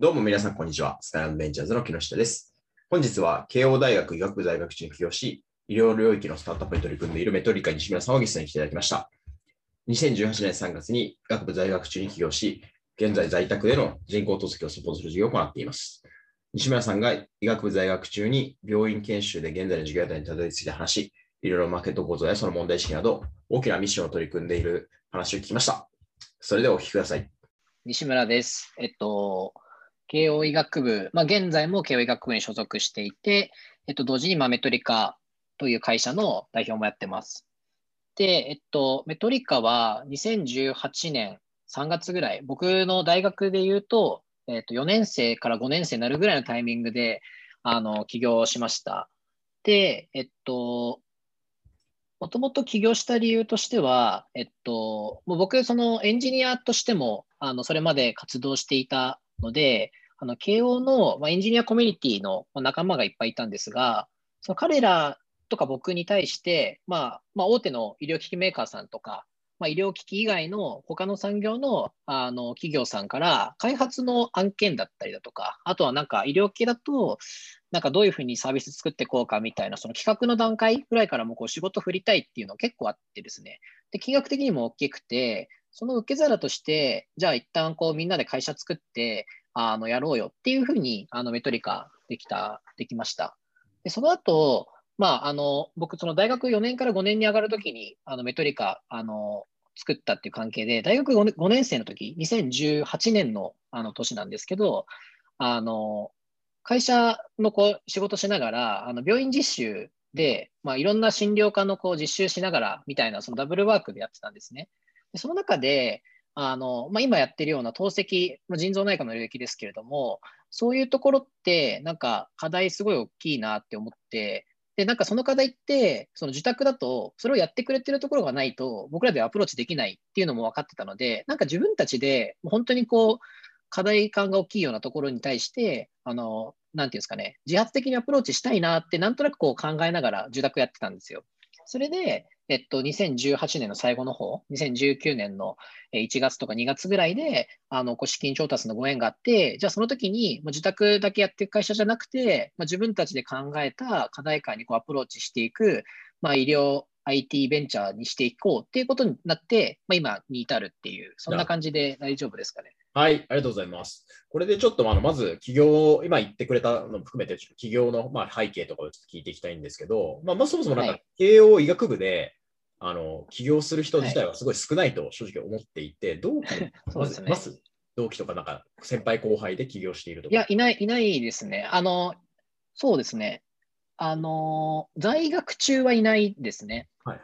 どうも皆さん、こんにちは。スカイアンベンチャーズの木下です。本日は慶応大学医学部在学中に起業し、医療領域のスタートアップに取り組んでいるメトリカ西村さんをゲストに来ていただきました。2018年3月に医学部在学中に起業し、現在在宅での人工透析をサポートする事業を行っています。西村さんが医学部在学中に病院研修で現在の授業にたどり着いた話、いろいろマーケット構造やその問題意識など、大きなミッションを取り組んでいる話を聞きました。それではお聞きください。西村です。えっと、慶応医学部、まあ、現在も慶応医学部に所属していて、えっと、同時にまあメトリカという会社の代表もやってます。で、えっと、メトリカは2018年3月ぐらい、僕の大学で言うと、えっと、4年生から5年生になるぐらいのタイミングで、あの、起業しました。で、えっと、もともと起業した理由としては、えっと、もう僕、そのエンジニアとしても、あの、それまで活動していたので、あの、慶応の、ま、エンジニアコミュニティの仲間がいっぱいいたんですが、その彼らとか僕に対して、まあ、まあ、大手の医療機器メーカーさんとか、まあ、医療機器以外の他の産業のあの企業さんから開発の案件だったりだとか、あとはなんか医療系だと、なんかどういうふうにサービス作っていこうかみたいな、その企画の段階ぐらいからもこう仕事振りたいっていうの結構あってですね。で、金額的にも大きくて、その受け皿として、じゃあ一旦こうみんなで会社作って、あの、やろうよっていうふうに、あの、メトリカできた、できました。で、その後、まあ、あの、僕、その大学4年から5年に上がるときに、あの、メトリカ、あの、作ったっていう関係で、大学 5, 年5年生の時、2018年のあの年なんですけど、あの、会社のこう仕事しながら、あの病院実習で、まあ、いろんな診療科のこう実習しながらみたいな、そのダブルワークでやってたんですね。でその中で、あのまあ、今やってるような透析、腎臓内科の領域ですけれども、そういうところって、なんか課題すごい大きいなって思って、で、なんかその課題って、その自宅だと、それをやってくれてるところがないと、僕らではアプローチできないっていうのも分かってたので、なんか自分たちで、本当にこう、課題感が大きいようなところに対して、あの、なんていうんですかね、自発的にアプローチしたいなって、なんとなくこう考えながら受託やってたんですよ。それで、えっと、2018年の最後の方、2019年の1月とか2月ぐらいで、あの、資金調達のご縁があって、じゃあその時に、自宅だけやっていく会社じゃなくて、まあ、自分たちで考えた課題感にこうアプローチしていく、まあ、医療 IT ベンチャーにしていこうっていうことになって、まあ、今に至るっていう、そんな感じで大丈夫ですかね。はい、ありがとうございます。これでちょっとあのまず、企業、今言ってくれたのも含めて、企業のまあ背景とかをちょっと聞いていきたいんですけど、まあ、まあそもそもなんか、慶応医学部で、あの起業する人自体はすごい少ないと正直思っていて、同期、そうですね、まず同期とか、なんか先輩後輩で起業しているとか。いや、いない、いないですね。あの、そうですね。あの、在学中はいないですね。はいは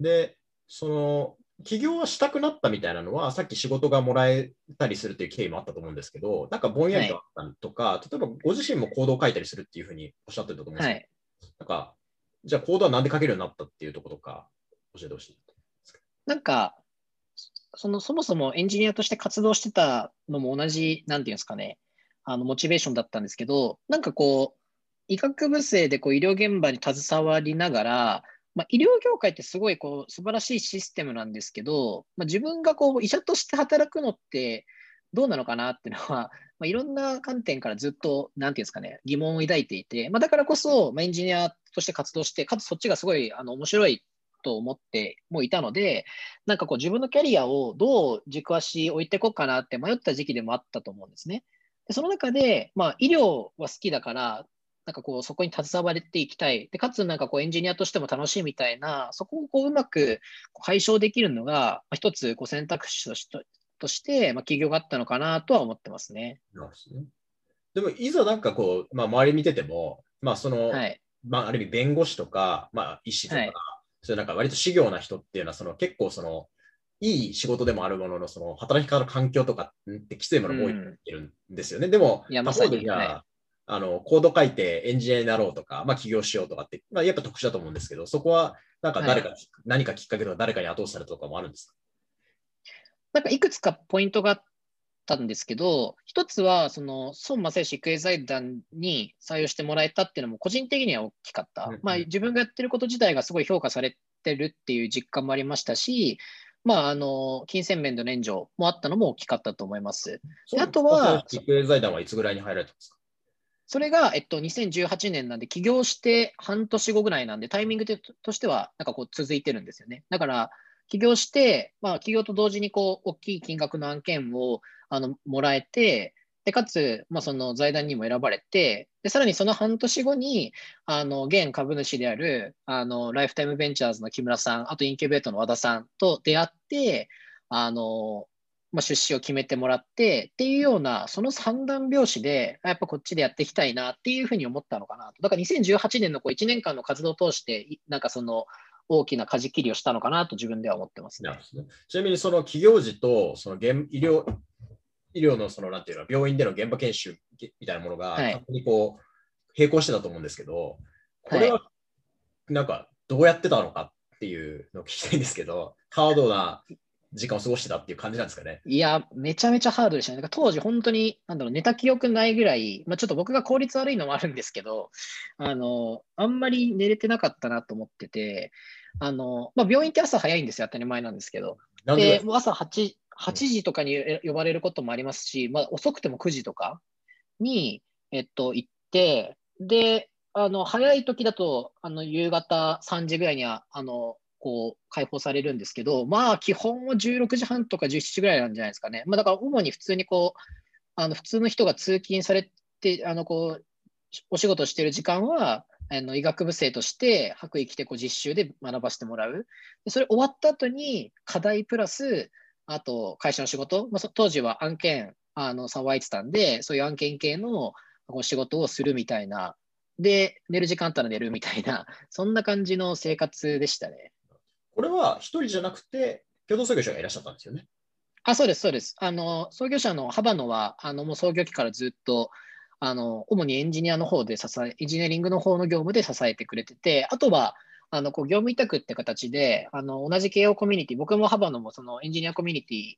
い。で、その、起業はしたくなったみたいなのは、さっき仕事がもらえたりするっていう経緯もあったと思うんですけど、なんかぼんやりとあったとか、はい、例えばご自身もコードを書いたりするっていうふうにおっしゃってたと思うんですけど、はい、なんか、じゃあコードはなんで書けるようになったっていうところとか教えてほしい。なんか、そのそもそもエンジニアとして活動してたのも同じ、なんていうんですかね、あのモチベーションだったんですけど、なんかこう、医学部生でこう医療現場に携わりながら、まあ、医療業界ってすごいこう素晴らしいシステムなんですけど、まあ、自分がこう医者として働くのってどうなのかなっていうのは、まあ、いろんな観点からずっと、なんていうんですかね、疑問を抱いていて、まあ、だからこそ、まあ、エンジニアとして活動して、かつそっちがすごいあの面白いと思ってもいたので、なんかこう自分のキャリアをどう軸足置いていこうかなって迷った時期でもあったと思うんですね。でその中で、まあ、医療は好きだから、なんかこう、そこに携われていきたい。で、かつ、なんかこう、エンジニアとしても楽しいみたいな、そこをこう、うまく解消できるのが、一つ、こう、選択肢として、として、まあ、企業があったのかなとは思ってますね。でも、いざなんかこう、まあ、周り見てても、まあ、その、はい、まあ、ある意味弁護士とか、まあ、医師とか、はい、そういうなんか割と修行な人っていうのは、その結構その、いい仕事でもあるものの、その働き方の環境とかってきついものが多いってるんですよね。うん、でも、いやまさに、はい。あの、コード書いてエンジニアになろうとか、まあ起業しようとかって、まあやっぱ特殊だと思うんですけど、そこはなんか誰か、はい、何かきっかけとか誰かに後押しされたとかもあるんですか？なんかいくつかポイントがあったんですけど、一つは、その、孫正義育英財団に採用してもらえたっていうのも個人的には大きかった。うんうん、まあ自分がやってること自体がすごい評価されてるっていう実感もありましたし、まあ、あの、金銭面での援助もあったのも大きかったと思います。そうあとは育英財団はいつぐらいに入られたんですか？それが、えっと、2018年なんで、起業して半年後ぐらいなんで、タイミングでとしては、なんかこう続いてるんですよね。だから、起業して、まあ、起業と同時にこう大きい金額の案件をあのもらえて、でかつ、まあ、その財団にも選ばれて、でさらにその半年後に、あの現株主であるあのライフタイムベンチャーズの木村さん、あとインキュベートの和田さんと出会って、あのまあ、出資を決めてもらってっていうような、その三段拍子で、やっぱこっちでやっていきたいなっていうふうに思ったのかなと。だから2018年のこう1年間の活動を通して、なんかその大きな舵切りをしたのかなと自分では思ってますね。ちなみにその企業時とその現医療医療のそのなんていうの病院での現場研修みたいなものがはい。にこう並行してたと思うんですけど、これはなんかどうやってたのかっていうのを聞きたいんですけど、ハードな時間を過ごしてたっていう感じなんですかね。いや、めちゃめちゃハードでしたね。だから当時、本当に、なんだろう、寝た記憶ないぐらい、まあ、ちょっと僕が効率悪いのもあるんですけど、あの、あんまり寝れてなかったなと思ってて、あの、まあ、病院って朝早いんですよ、当たり前なんですけど。なんでで、もう朝 8, 8時とかにえ呼ばれることもありますし、まあ、遅くても9時とかに、えっと、行って、で、あの早い時だとあの夕方3時ぐらいにはあのこう解放されるんですけど、まあ、基本は16時半とか17時ぐらいなんじゃないですかね。まあ、だから主に普通にこうあの普通の人が通勤されてあのこうお仕事してる時間はあの医学部生として白衣着てこう実習で学ばせてもらう。でそれ終わった後に課題プラスあと会社の仕事、まあ、当時は案件あの騒いでたんで、そういう案件系のこう仕事をするみたいな、で、寝る時間あったら寝るみたいな、そんな感じの生活でしたね。これは一人じゃなくて、共同創業者がいらっしゃったんですよね。あ、そうです、そうです。あの、創業者のハバノは、あの、もう創業期からずっと、あの、主にエンジニアの方で支え、エンジニアリングの方の業務で支えてくれてて、あとは、あの、こう、業務委託って形で、あの、同じ慶応コミュニティ、僕もハバノもそのエンジニアコミュニティ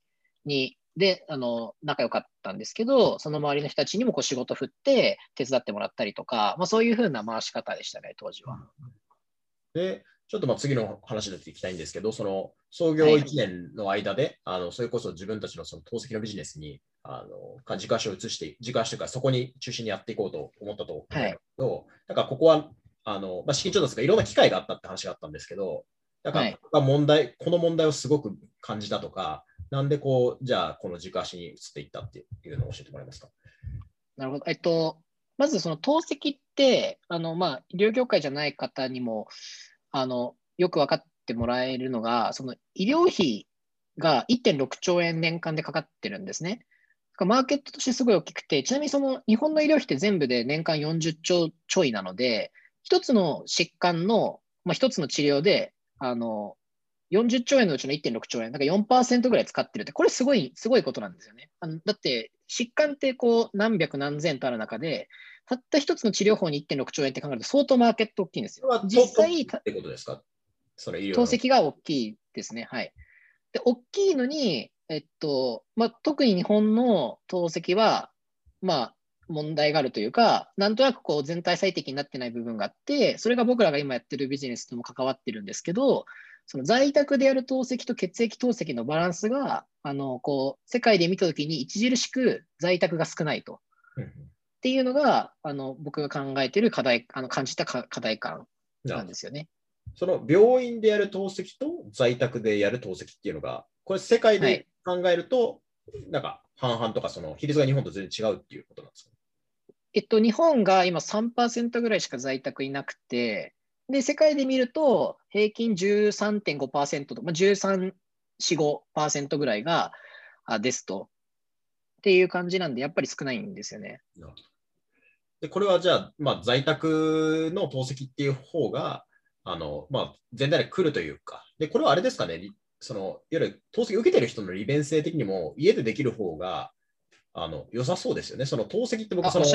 に、で、あの、仲良かったんですけど、その周りの人たちにもこう仕事振って手伝ってもらったりとか、まあそういうふうな回し方でしたね、当時は。で、ちょっとまあ次の話でいきたいんですけど、その創業1年の間で、あのそれこそ自分たちのその透析のビジネスにあのか軸足を移して、軸足というかそこに中心にやっていこうと思ったと思うんですけど、なんかここはあの、まあ、資金調達がいろんな機会があったって話があったんですけど、なんかはいここが問題、この問題をすごく感じたとか、なんでこう、じゃあこの軸足に移っていったっていうのを教えてもらえますか？なるほど。えっと、まずその透析って、あの、まあ、医療業界じゃない方にも、あの、よく分かってもらえるのが、その医療費が1.6兆円年間でかかってるんですね。マーケットとしてすごい大きくて、ちなみにその日本の医療費って全部で年間40兆ちょいなので、一つの疾患の、まあ、一つの治療で、あの、40兆円のうちの1.6兆円、だか4%ぐらい使ってるって、これすごい、すごいことなんですよね。あのだって、疾患ってこう何百何千とある中で、たった一つの治療法に1.6兆円って考えると相当マーケット大きいんですよ。実際、ってことですか？それ透析が大きいですね。はい。で、大きいのに、えっと、まあ、特に日本の透析は、まあ、問題があるというか、なんとなくこう全体最適になってない部分があって、それが僕らが今やってるビジネスとも関わってるんですけど、その在宅でやる透析と血液透析のバランスが、あの、こう、世界で見たときに著しく在宅が少ないと。っていうのが、あの、僕が考えてる課題、あの、感じたか課題感なんですよね。その病院でやる透析と在宅でやる透析っていうのが、これ世界で考えると、なんか半々とかその比率が日本と全然違うっていうことなんですか？えっと、日本が今3%ぐらいしか在宅いなくて、で、世界で見ると平均13.5%と、まあ、13、4、5%ぐらいが、あですと。っていう感じなんで、やっぱり少ないんですよね。で、これはじゃあ、まあ、在宅の透析っていう方が、あの、まあ、全体で来るというか、で、これはあれですかね、りその、いわゆる透析受けてる人の利便性的にも、家でできる方が、あの、良さそうですよね。その透析って僕、あ、その。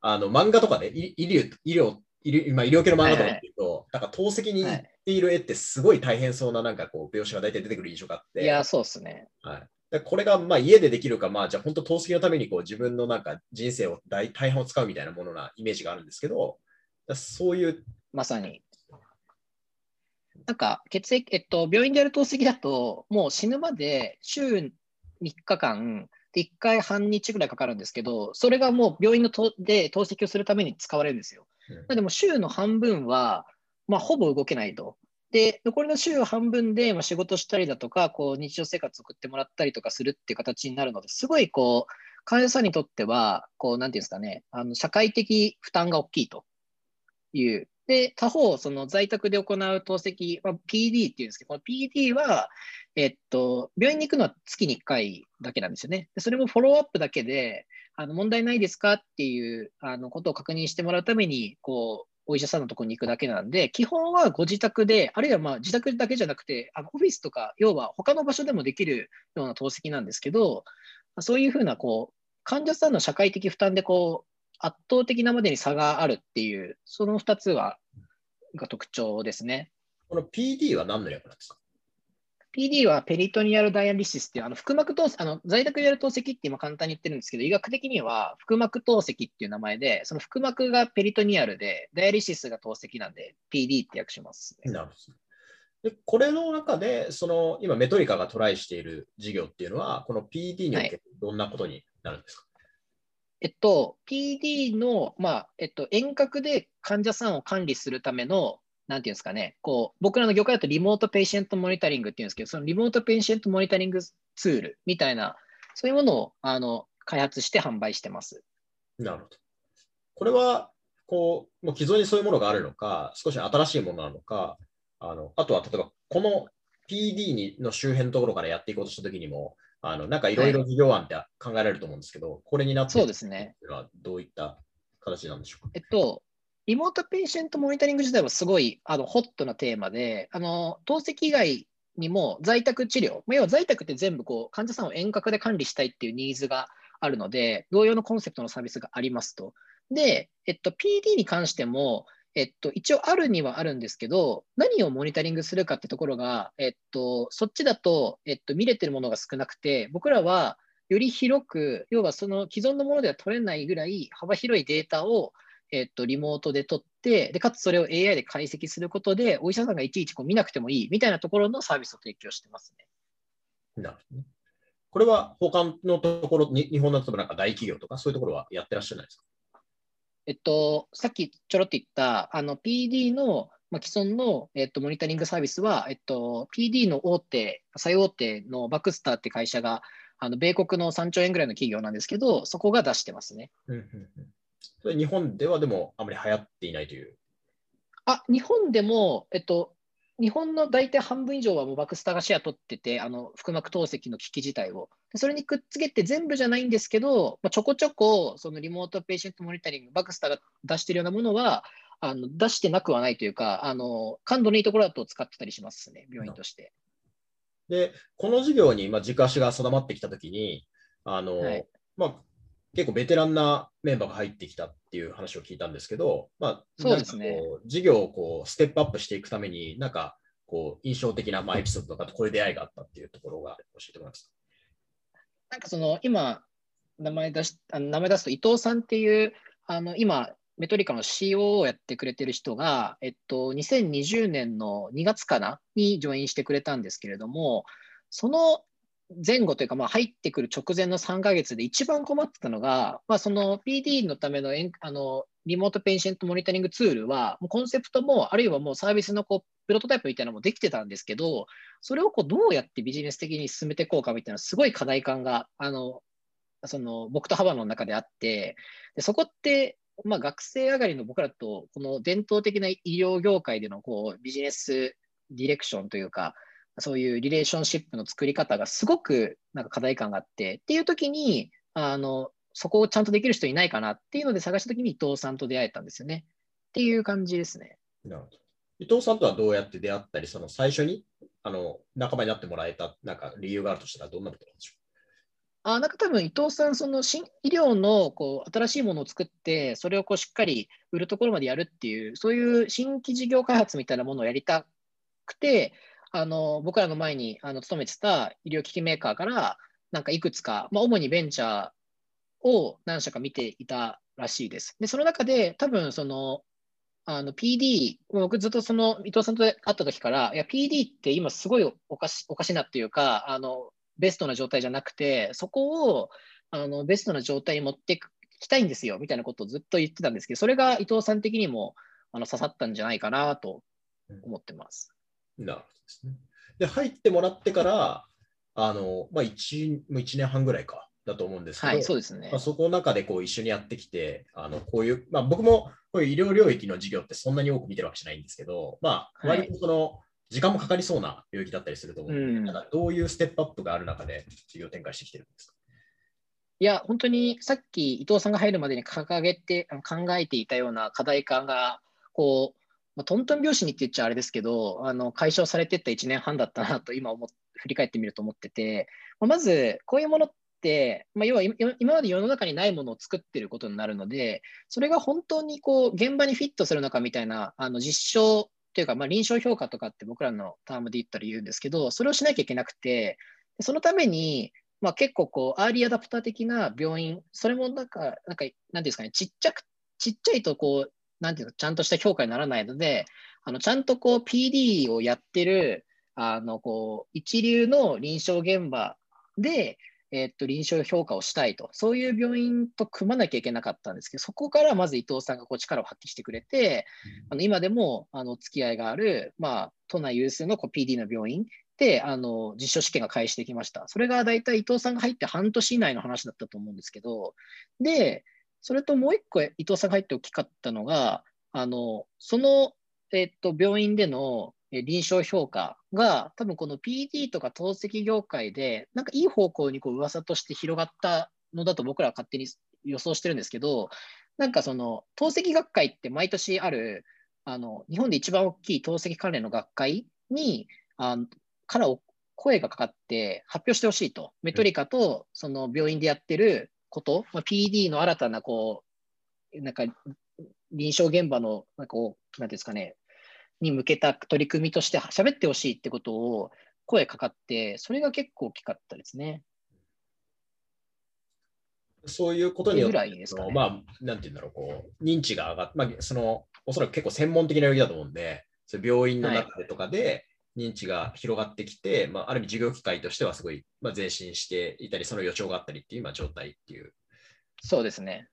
あの漫画とかで、い医療、医療、医療まあ、医療系の漫画とかっていうと、なんか透析に行っている絵ってすごい大変そうななんかこう描写が大体出てくる印象があって、いや、そうですね。はい、でこれがまあ家でできるか、まあじゃあ本当透析のためにこう自分のなんか人生を大大半を使うみたいなものなイメージがあるんですけど、だそういう、まさに。なんか血液、えっと、病院でやる透析だと、もう死ぬまで週3日間、で1回半日ぐらいかかるんですけど、それがもう病院のとで透析をするために使われるんですよ。なので、も週の半分は、まあ、ほぼ動けないと。で、残りの週半分で、ま、仕事したりだとか、こう日常生活送ってもらったりとかするっていう形になるので、すごいこう、患者さんにとっては、こう、なんていうんですかね、あの社会的負担が大きいという。で、他方、その在宅で行う透析、まあ、PD っていうんですけど、この PD は、えっと、病院に行くのは月に1回だけなんですよね。でそれもフォローアップだけで、あの問題ないですかっていうあのことを確認してもらうために、こう、お医者さんのところに行くだけなんで、基本はご自宅で、あるいはまあ自宅だけじゃなくて、あオフィスとか、要は他の場所でもできるような透析なんですけど、そういうふうなこう患者さんの社会的負担でこう圧倒的なまでに差があるっていう、その2つはが特徴ですね。この PD は何の略なんですか？PD はペリトニアルダイアリシスっていう、あの腹膜透析、あの在宅やる透析って今簡単に言ってるんですけど、医学的には腹膜透析っていう名前で、その腹膜がペリトニアルで、ダイアリシスが透析なんで、PD って訳します、ね、なるほど。でこれの中で、その今、メトリカがトライしている事業っていうのは、この PD におけてどんなことになるんですか、はいえっと、PD の、まあえっと、遠隔で患者さんを管理するための、なんていうんですかね、こう僕らの業界だと remote patient monitoring っていうんですけど、その remote patient monitoring tool みたいな、そういうものをあの開発して販売してます。なるほど。これは、こう、もう既存にそういうものがあるのか、少し新しいものなのか、あのあとは例えば、この PD にの周辺のところからやっていこうとしたときにも、あのなんかいろいろ事業案って考えられると思うんですけど、はい、これになってそうですね。どういった形なんでしょうか？えっと、リモートペイシェントモニタリング自体はすごいあのホットなテーマで、あの透析以外にも在宅治療、要は在宅って全部こう患者さんを遠隔で管理したいっていうニーズがあるので、同様のコンセプトのサービスがありますと。で、えっと、PD に関しても、えっと、一応あるにはあるんですけど、何をモニタリングするかってところが、えっと、そっちだと、えっと、見れてるものが少なくて、僕らはより広く、要はその既存のものでは取れないぐらい幅広いデータを、えっと、リモートで取って、でかつそれを AI で解析することで、お医者さんがいちいちこう見なくてもいいみたいなところのサービスを提供してますね。なるほど。これは他のところ、日本の例えばなんか大企業とかそういうところはやってらっしゃらないですか？えっと、さっきちょろっと言ったあの PD の、まあ、既存の、えっと、モニタリングサービスは、えっと、PD の大手、最大手のバックスターって会社が、あの米国の3兆円ぐらいの企業なんですけど、そこが出してますね。うんうんうん、それ日本ではでもあまり流行っていないという。あ日本でも、えっと、日本の大体半分以上はもうバクスターがシェア取ってて、あの腹膜透析の機器自体を。それにくっつけて全部じゃないんですけど、まあ、ちょこちょこそのリモートペーシェントモニタリング、バクスターが出してるようなものは、あの出してなくはないというか、あの感度のいいところだと使ってたりしますね、病院として。で、この事業に、まあ、軸足が定まってきたときに、あの、はい、まあ、結構ベテランなメンバーが入ってきたっていう話を聞いたんですけど、まあ、そうですね。事業をこうステップアップしていくために、なんかこう印象的な、まあ、エピソードとか、こういう出会いがあったっていうところが教えてもらいます。なんかその今、名前出しあの名前出すと伊藤さんっていう、あの今、メトリカの CO をやってくれてる人が、えっと、2020年の2月かな？にジョインしてくれたんですけれども、その前後というか、まあ、入ってくる直前の3ヶ月で一番困ってたのが、まあ、その PD のためのあのリモートペイシェントモニタリングツールは、もうコンセプトも、あるいはもうサービスのこうプロトタイプみたいなのもできてたんですけど、それをこうどうやってビジネス的に進めていこうかみたいな、すごい課題感が、あのその僕と幅の中であって、でそこって、まあ、学生上がりの僕らと、この伝統的な医療業界でのこうビジネスディレクションというか、そういうリレーションシップの作り方がすごくなんか課題感があって、っていう時に、あの、そこをちゃんとできる人いないかなっていうので探した時に伊藤さんと出会えたんですよね。っていう感じですね。なるほど。伊藤さんとはどうやって出会ったり、その最初にあの仲間になってもらえたなんか理由があるとしたらどんなことなんでしょう？あなんか多分伊藤さん、その新医療のこう新しいものを作って、それをこうしっかり売るところまでやるっていう、そういう新規事業開発みたいなものをやりたくて、あの僕らの前にあの勤めてた医療機器メーカーから、なんかいくつか、まあ、主にベンチャーを何社か見ていたらしいです。で、その中で多分そのあの PD、僕ずっとその伊藤さんと会った時から、いや、PD って今すごいおかしおかしいなっていうか、あのベストな状態じゃなくて、そこをあのベストな状態に持っていきたいんですよみたいなことをずっと言ってたんですけど、それが伊藤さん的にもあの刺さったんじゃないかなと思ってます。なるほどですね。で、入ってもらってから、あのまあ1、1年半ぐらいか。だと思うんですけど、はい、そうですねまあ、そこの中でこう一緒にやってきて、あのこういう、まあ、僕もこういう医療領域の授業ってそんなに多く見てるわけじゃないんですけど、まあ、割とその、時間もかかりそうな領域だったりすると思うので、うん、かどういうステップアップがある中で授業展開してきてるんですか？いや、本当にさっき伊藤さんが入るまでに掲げて考えていたような課題感が、こう、まあ、トントン拍子にって言っちゃあれですけど、あの解消されてった1年半だったなと今思振り返ってみると思ってて、ままずこういうものって、まあ、要は今まで世の中にないものを作ってることになるので、それが本当にこう現場にフィットするのかみたいなあの実証というか、まあ、臨床評価とかって僕らのタームで言ったら言うんですけど、それをしなきゃいけなくて、そのために、まあ、結構こう、アーリーアダプター的な病院、それもなんか、なんか、なんですかね、ちっちゃく、ちっちゃいとこう、なんていうの、ちゃんとした評価にならないので、あのちゃんとこう PD をやってる、あのこう一流の臨床現場で、えっと、臨床評価をしたいと、そういう病院と組まなきゃいけなかったんですけど、そこからまず伊藤さんがこう力を発揮してくれて、うん、あの今でもあの付き合いがある、まあ、都内有数のこう PD の病院であの実証試験が開始できました。それが大体伊藤さんが入って半年以内の話だったと思うんですけど、で、それともう一個伊藤さんが入って大きかったのが、あのその、えっと、病院での臨床評価が多分この PD とか透析業界でなんかいい方向にこう噂として広がったのだと僕らは勝手に予想してるんですけどなんかその透析学会って毎年あるあの日本で一番大きい透析関連の学会にあから声がかかって発表してほしいと。メトリカとその病院でやってること、まあ、PD の新たなこうなんか臨床現場のなんかこうなんですかねに向けた取り組みとして喋ってほしいってことを声かかって、それが結構大きかったですね。そういうことによって、ね、まあ、なんていうんだろう、こう、認知が上がって、まあ、その、おそらく結構専門的な領域だと思うんで、そ病院の中でとかで認知が広がってきて、はい、まあ、ある意味事業機会としてはすごい、まあ、前進していたり、その予兆があったりっていう今状態っていう。そうですね。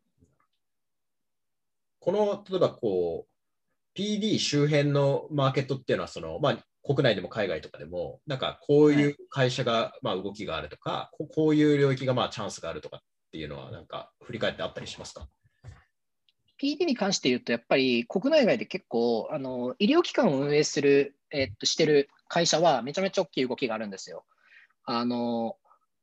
この、例えばこう、PD 周辺のマーケットっていうのはその、まあ、国内でも海外とかでも、なんかこういう会社が、まあ、動きがあるとか、こういう領域がまあチャンスがあるとかっていうのは、なんか振り返ってあったりしますか？PD に関して言うと、やっぱり国内外で結構、あの医療機関を運営する、えっと、してる会社はめちゃめちゃ大きい動きがあるんですよ。あの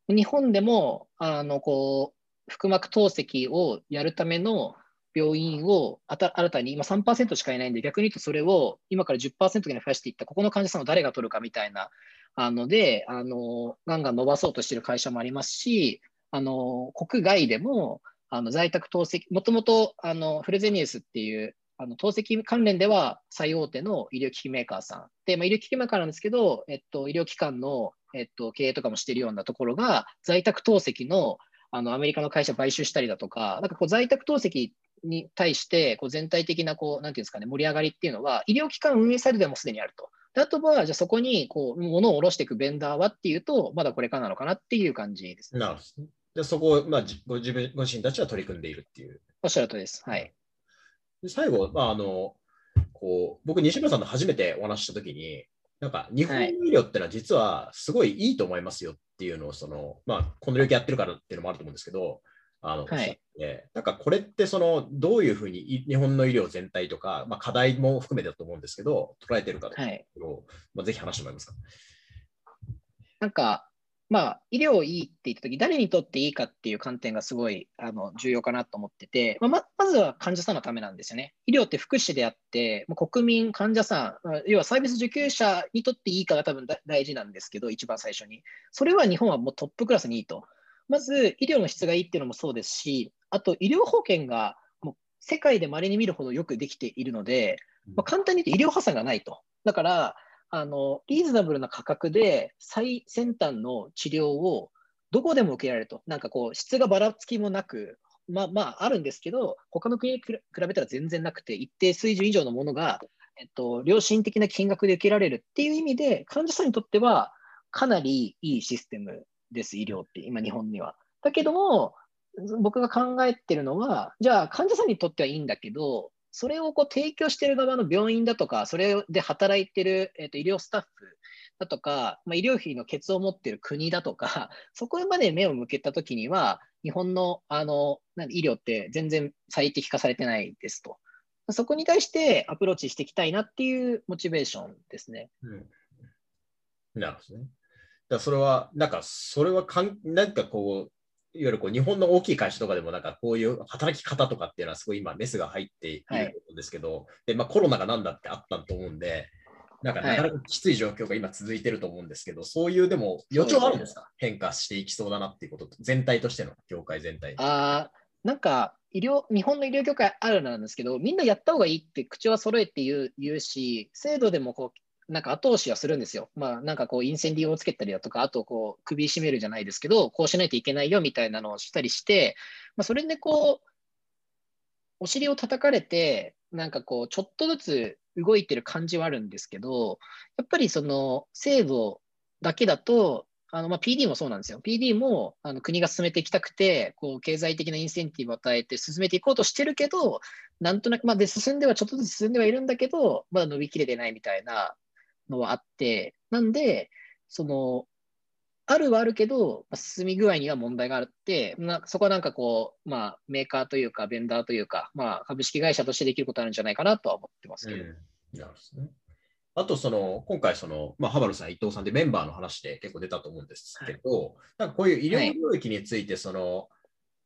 日本でもあのこう腹膜透析をやるための病院を新たに今3%しかいないんで、逆に言うとそれを今から10%に増やしていった、ここの患者さんを誰が取るかみたいなあので、あのガンガン伸ばそうとしてる会社もありますし、あの国外でもあの在宅透析、もともとあのフレゼニウスっていうあの透析関連では最大手の医療機器メーカーさん。で、まあ、医療機器メーカーなんですけど、えっと、医療機関の、えっと、経営とかもしているようなところが、在宅透析のあのアメリカの会社買収したりだとか、なんかこう在宅透析に対してこう全体的なこうなんていうんですかね盛り上がりっていうのは医療機関運営サイドでもすでにあると。あとはじゃあそこにこう物を下ろしていくベンダーはっていうとまだこれからなのかなっていう感じです、ね。なるほど。でそこを、まあ、ご自分ご自身たちは取り組んでいるっていう。おっしゃるとです。はい。で最後、まあ、あのこう僕、西村さんと初めてお話したときに、なんか日本の医療ってのは実はすごいいいと思いますよっていうのをその、まあ、この領域やってるからっていうのもあると思うんですけど、あの、はい、なんかこれってそのどういうふうに日本の医療全体とか、まあ、課題も含めてだと思うんですけど、捉えてるかというところを、はい、まあ、ぜひ話してもらえますか？なんか、まあ、医療いいって言ったとき、誰にとっていいかっていう観点がすごいあの重要かなと思ってて、まあ、ままずは患者さんのためなんですよね。医療って福祉であって、まあ、国民、患者さん、要はサービス受給者にとっていいかが多分大事なんですけど、一番最初に。それは日本はもうトップクラスにいいと。まず医療の質がいいっていうのもそうですし、あと医療保険がもう世界で稀に見るほどよくできているので、まあ、簡単に言うと医療破産がないと。だから、あのリーズナブルな価格で最先端の治療をどこでも受けられると。なんかこう、質がばらつきもなく、まあまああるんですけど、他の国に比べたら全然なくて、一定水準以上のものが、えっと、良心的な金額で受けられるっていう意味で、患者さんにとってはかなりいいシステムです、医療って、今、日本には。だけども、僕が考えてるのは、じゃあ患者さんにとってはいいんだけど、それをこう提供している側の病院だとか、それで働いている、えー、と医療スタッフだとか、まあ、医療費のケツを持っている国だとか、そこまで目を向けたときには、日本のあの医療って全然最適化されてないですと。そこに対してアプローチしていきたいなっていうモチベーションですね。うん、なるほどね。だそれは、なんか、それはかん、なんかこう、いわゆるこう日本の大きい会社とかでもなんかこういう働き方とかっていうのはすごい今メスが入っているんですけど、はい、でまあ、コロナが何だってあったと思うんで、なんかなかなかきつい状況が今続いてると思うんですけど、はい、そういうでも予兆あるんですか？変化していきそうだなっていうこと、全体としての業界全体。あなんか医療、日本の医療業界あるなんですけど、みんなやった方がいいって口は揃えて言う言うし、制度でもこうなんか後押しはするんですよ。まあ、なんかこう、インセンディをつけたりだとか、あとこう、首絞めるじゃないですけど、こうしないといけないよみたいなのをしたりして、まあ、それでこう、お尻を叩かれて、なんかこう、ちょっとずつ動いてる感じはあるんですけど、やっぱりその制度だけだと、あのま PD もそうなんですよ。PD もあの国が進めていきたくて、こう経済的なインセンティブを与えて進めていこうとしてるけど、なんとなく、まあ、で進んではちょっとずつ進んではいるんだけど、まだ伸びきれてないみたいなのはあって、なんで、その、あるはあるけど、進み具合には問題があって、なそこはなんかこう、まあ、メーカーというか、ベンダーというか、まあ、株式会社としてできることあるんじゃないかなとは思ってますけど。うん、なるほどね。あと、その、今回、その、まあ、ハバルさん、伊藤さんでメンバーの話で結構出たと思うんですけど、はい、なんかこういう医療領域について、その、はい、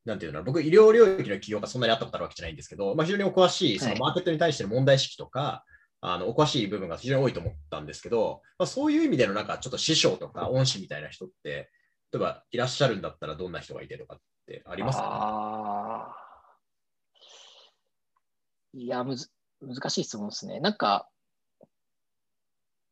なんていうの僕、医療領域の企業がそんなにあったことあるわけじゃないんですけど、まあ、非常にお詳しい、そのマーケットに対しての問題意識とか、はいあのお詳しい部分が非常に多いと思ったんですけど、まあ、そういう意味でのなんかちょっと師匠とか恩師みたいな人って、例えばいらっしゃるんだったらどんな人がいてとかってありますか、ね、いやむず、難しい質問ですね。なんか、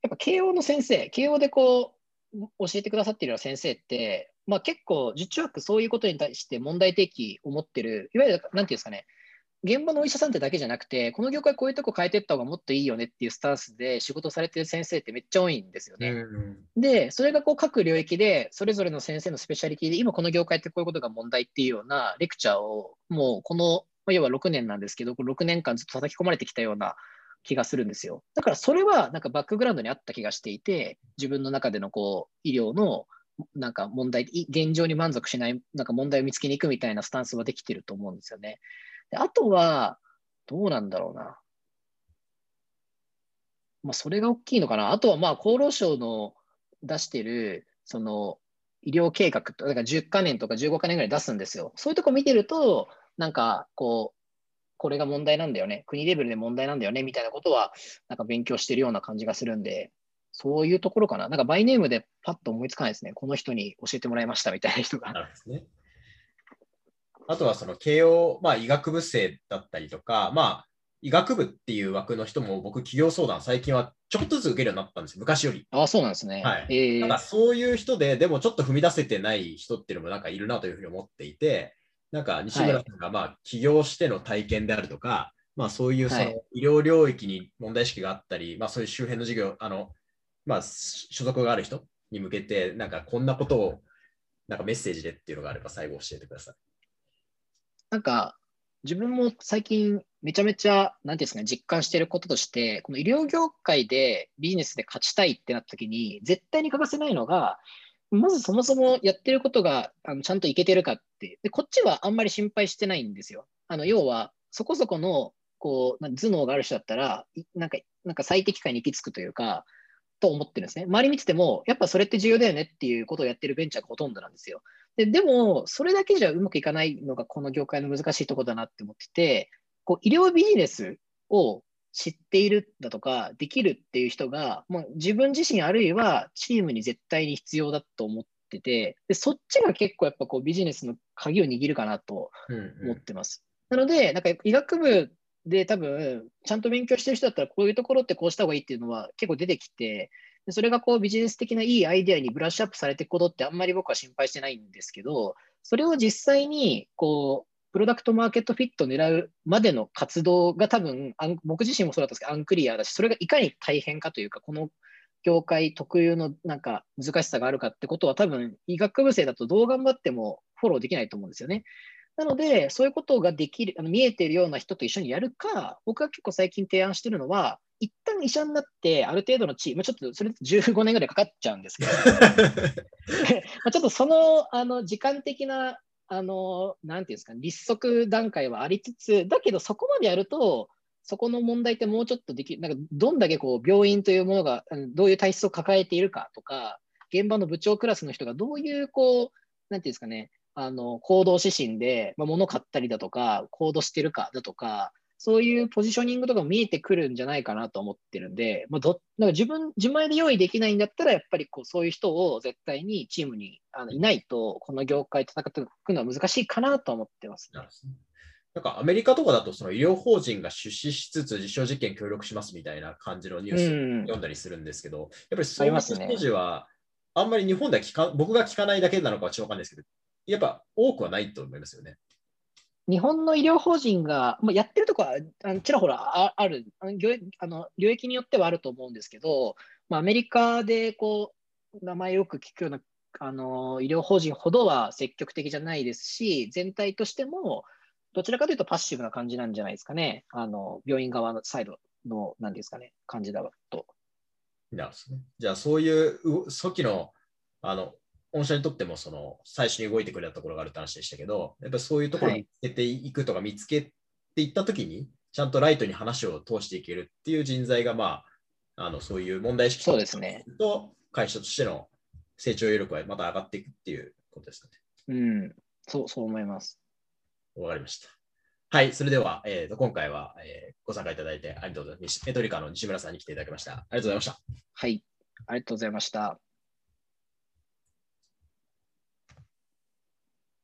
やっぱ慶応の先生、慶応でこう教えてくださっているような先生って、まあ、結構、実中学そういうことに対して問題提起を持ってる、いわゆる、なんていうんですかね、現場のお医者さんってだけじゃなくて、この業界こういうとこ変えていった方がもっといいよねっていうスタンスで仕事されてる先生ってめっちゃ多いんですよね。うんで、それがこう各領域で、それぞれの先生のスペシャリティで、今この業界ってこういうことが問題っていうようなレクチャーを、もうこの、まあ、要は6年なんですけど、6年間ずっと叩き込まれてきたような気がするんですよ。だからそれはなんかバックグラウンドにあった気がしていて、自分の中でのこう医療のなんか問題、現状に満足しない、なんか問題を見つけに行くみたいなスタンスはできてると思うんですよね。であとは、どうなんだろうな。まあ、それが大きいのかな。あとは、まあ、厚労省の出してる、その、医療計画と、だから10か年とか15か年ぐらい出すんですよ。そういうとこ見てると、なんか、こう、これが問題なんだよね。国レベルで問題なんだよね。みたいなことは、なんか勉強してるような感じがするんで、そういうところかな。なんかバイネームでパッと思いつかないですね。この人に教えてもらいましたみたいな人が。なるほどね。あとはその慶応、まあ、医学部生だったりとか、まあ、医学部っていう枠の人も僕、企業相談、最近はちょっとずつ受けるようになったんですよ、昔より。あそうなんですね。はい。えー、なんかそういう人で、でもちょっと踏み出せてない人っていうのもなんかいるなというふうに思っていて、なんか西村さんがまあ起業しての体験であるとか、はい、まあそういうその医療領域に問題意識があったり、はい、まあそういう周辺の事業、あの、まあ所属がある人に向けて、なんかこんなことをなんかメッセージでっていうのがあれば最後教えてください。なんか、自分も最近めちゃめちゃ、なんていうんですかね、実感していることとして、この医療業界でビジネスで勝ちたいってなった時に、絶対に欠かせないのが、まずそもそもやってることがあのちゃんといけてるかってで、こっちはあんまり心配してないんですよ。あの要は、そこそこのこう頭脳がある人だったら、なんかなんか最適解に行き着くというか、と思ってるんですね。周り見てても、やっぱそれって重要だよねっていうことをやってるベンチャーがほとんどなんですよ。ででも、それだけじゃうまくいかないのがこの業界の難しいところだなって思ってて、こう医療ビジネスを知っているだとか、できるっていう人が、もう自分自身あるいはチームに絶対に必要だと思ってて、でそっちが結構やっぱこうビジネスの鍵を握るかなと思ってます。うんうん、なので、なんか医学部で多分、ちゃんと勉強してる人だったら、こういうところってこうした方がいいっていうのは結構出てきて、でそれがこうビジネス的ないいアイデアにブラッシュアップされていくことってあんまり僕は心配してないんですけど、それを実際にこうプロダクトマーケットフィットを狙うまでの活動が多分、あん僕自身もそうだったんですけど、アンクリアだし、それがいかに大変かというか、この業界特有のなんか難しさがあるかってことは、多分医学部生だとどう頑張ってもフォローできないと思うんですよね。なので、そういうことができる、あの見えているような人と一緒にやるか、僕が結構最近提案してるのは、一旦医者になって、ある程度の地位、まあ、ちょっとそれ15年ぐらいかかっちゃうんですけど、まあちょっとそのあの時間的な、あのなんていうんですか、立足段階はありつつ、だけどそこまでやると、そこの問題ってもうちょっとできる、なんかどんだけこう病院というものがどういう体質を抱えているかとか、現場の部長クラスの人がどういうこう、なんていうんですかね、あの行動指針で、まあ、物買ったりだとか、行動してるかだとか、そういうポジショニングとかも見えてくるんじゃないかなと思ってるんで、まあ、どなんか自分、自前で用意できないんだったら、やっぱりこうそういう人を絶対にチームにあのいないと、この業界戦っていくのは難しいかなと思ってます、ね。なんかアメリカとかだとその医療法人が出資しつつ実証実験協力しますみたいな感じのニュースを読んだりするんですけど、うん、やっぱりそういうステージはあんまり日本では聞か僕が聞かないだけなのかはちょっとわかんないですけど、やっぱ多くはないと思いますよね。日本の医療法人が、まあ、やってるとこはあのちらほらあるあのあの、領域によってはあると思うんですけど、まあ、アメリカでこう名前よく聞くようなあの医療法人ほどは積極的じゃないですし、全体としてもどちらかというとパッシブな感じなんじゃないですかね。あの病院側のサイドの、なんですかね、感じだと。なるほど、ね。じゃあ、そういう初期のあの御社にとってもその最初に動いてくれたところがあるって話でしたけど、やっぱりそういうところを見つけていくとか見つけていったときに、はい、ちゃんとライトに話を通していけるっていう人材が、まあ、あのそういう問題意識そうですねと会社としての成長余力はまた上がっていくっていうことですかね。うん、そうそう思います。わかりました。はい、それでは、えーと、今回は、えー、ご参加いただいてありがとうございます。メトリカの西村さんに来ていただきました。ありがとうございました。はい、ありがとうございました。